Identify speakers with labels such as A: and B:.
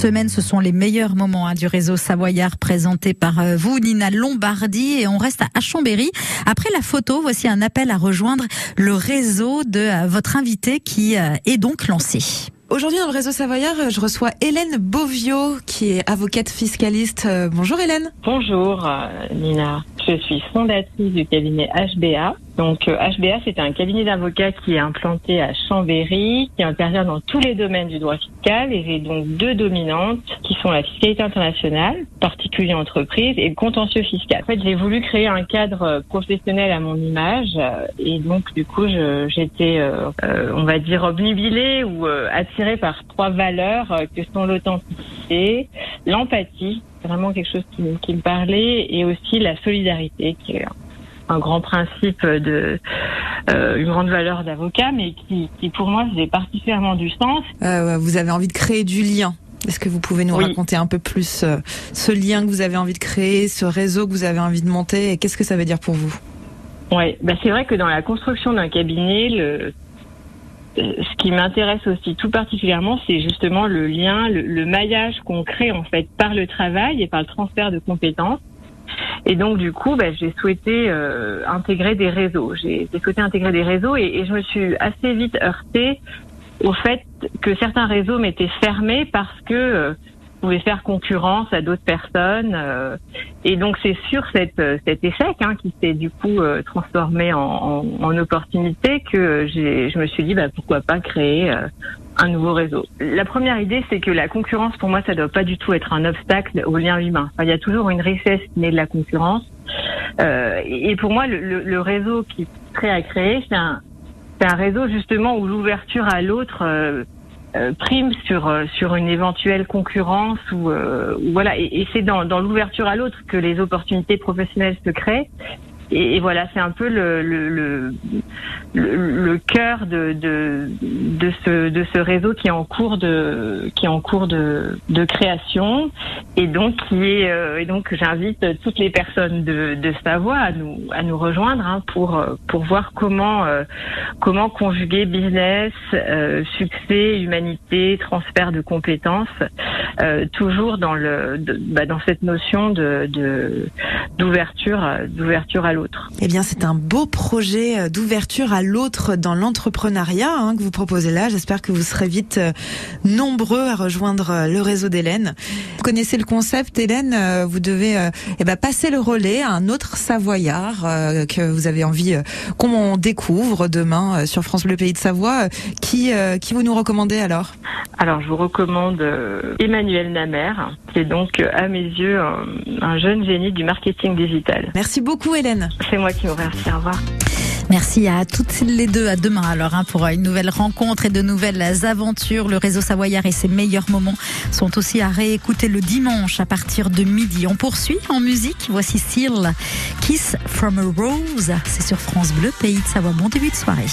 A: semaine, ce sont les meilleurs moments hein, du réseau Savoyard présenté par euh, vous, Nina Lombardi, et on reste à Chambéry. Après la photo, voici un appel à rejoindre le réseau de euh, votre invité qui euh, est donc lancé.
B: Aujourd'hui, dans le réseau Savoyard, je reçois Hélène Bovio, qui est avocate fiscaliste. Bonjour Hélène.
C: Bonjour Nina. Je suis fondatrice du cabinet HBA. Donc HBA, c'est un cabinet d'avocats qui est implanté à Chambéry, qui intervient dans tous les domaines du droit fiscal. Et j'ai donc deux dominantes qui sont la fiscalité internationale, particulier entreprise, et le contentieux fiscal. En fait, j'ai voulu créer un cadre professionnel à mon image. Et donc, du coup, j'étais, euh, on va dire, obnubilée ou euh, attirée par trois valeurs euh, que sont l'authenticité, l'empathie vraiment quelque chose qui, qui, me parlait et aussi la solidarité qui est un grand principe de euh, une grande valeur d'avocat mais qui, qui, pour moi faisait particulièrement du sens.
B: Euh, vous avez envie de créer du lien. Est-ce que vous pouvez nous raconter un peu plus euh, ce lien que vous avez envie de créer, ce réseau que vous avez envie de monter et qu'est-ce que ça veut dire pour vous?
C: Oui, bah c'est vrai que dans la construction d'un cabinet, le, ce qui m'intéresse aussi tout particulièrement, c'est justement le lien, le, maillage qu'on crée en fait par le travail et par le transfert de compétences. Et donc du coup, bah, j'ai souhaité euh, intégrer des réseaux. J'ai souhaité intégrer des réseaux et, et, je me suis assez vite heurtée au fait que certains réseaux m'étaient fermés parce que pouvait faire concurrence à d'autres personnes. Euh, et donc c'est sur cette, euh, cet échec hein, qui s'est du coup euh, transformé en, en, en, opportunité que je me suis dit bah, pourquoi pas créer un nouveau réseau. La première idée, c'est que la concurrence, pour moi, ça doit pas du tout être un obstacle au lien humain. Enfin, il y a toujours une richesse qui naît de la concurrence. Et pour moi, le, le, le réseau qui est prêt à créer, c'est un, c'est un réseau justement où l'ouverture à l'autre prime sur euh, sur une éventuelle concurrence ou, euh, voilà. Et, et c'est dans, dans l'ouverture à l'autre que les opportunités professionnelles se créent. Et, et voilà c'est un peu le le, le, le, cœur de, de de ce de ce réseau qui est en cours de qui est en cours de de création et donc qui est et donc j'invite toutes les personnes de de Savoie à nous à nous rejoindre hein, pour pour voir comment comment conjuguer business succès humanité transfert de compétences, euh, toujours dans le bah, dans cette notion de d'ouverture d'ouverture à l'autre.
B: Eh bien, c'est un beau projet euh, d'ouverture à l'autre dans l'entrepreneuriat hein, que vous proposez là. J'espère que vous serez vite euh, nombreux à rejoindre le réseau d'Hélène. Vous connaissez le concept, Hélène. Vous devez eh ben, passer le relais à un autre Savoyard que vous avez envie qu'on découvre demain sur France Bleu Pays de Savoie. Qui qui vous nous recommandez alors?
C: Alors, je vous recommande euh, Emmanuel Namer, qui est donc, euh, à mes yeux, un, jeune génie du marketing digital.
B: Merci beaucoup, Hélène.
C: C'est moi qui vous remercie. Au revoir.
A: Merci à toutes les deux. À demain alors hein, pour une nouvelle rencontre et de nouvelles aventures. Le réseau Savoyard et ses meilleurs moments sont aussi à réécouter le dimanche à partir de midi. On poursuit en musique. Voici Seal Kiss from a Rose. C'est sur France Bleu, pays de Savoie. Bon début de soirée.